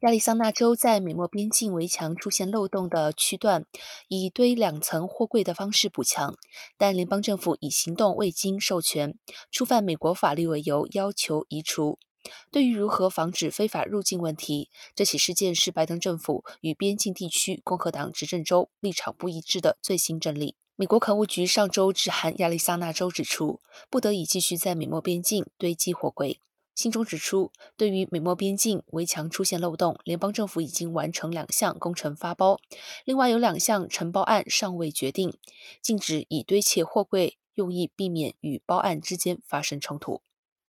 亚利桑那州在美墨边境围墙出现漏洞的区段，以堆两层货柜的方式补墙，但联邦政府以行动未经授权、触犯美国法律为由，要求移除。对于如何防止非法入境问题，这起事件是拜登政府与边境地区共和党执政州立场不一致的最新阵例。美国垦务局上周致函亚利桑那州，指出不得已继续在美墨边境堆积货柜。信中指出，对于美墨边境围墙出现漏洞，联邦政府已经完成两项工程发包，另外有两项承包案尚未决定，禁止以堆砌货柜，用以避免与包案之间发生冲突。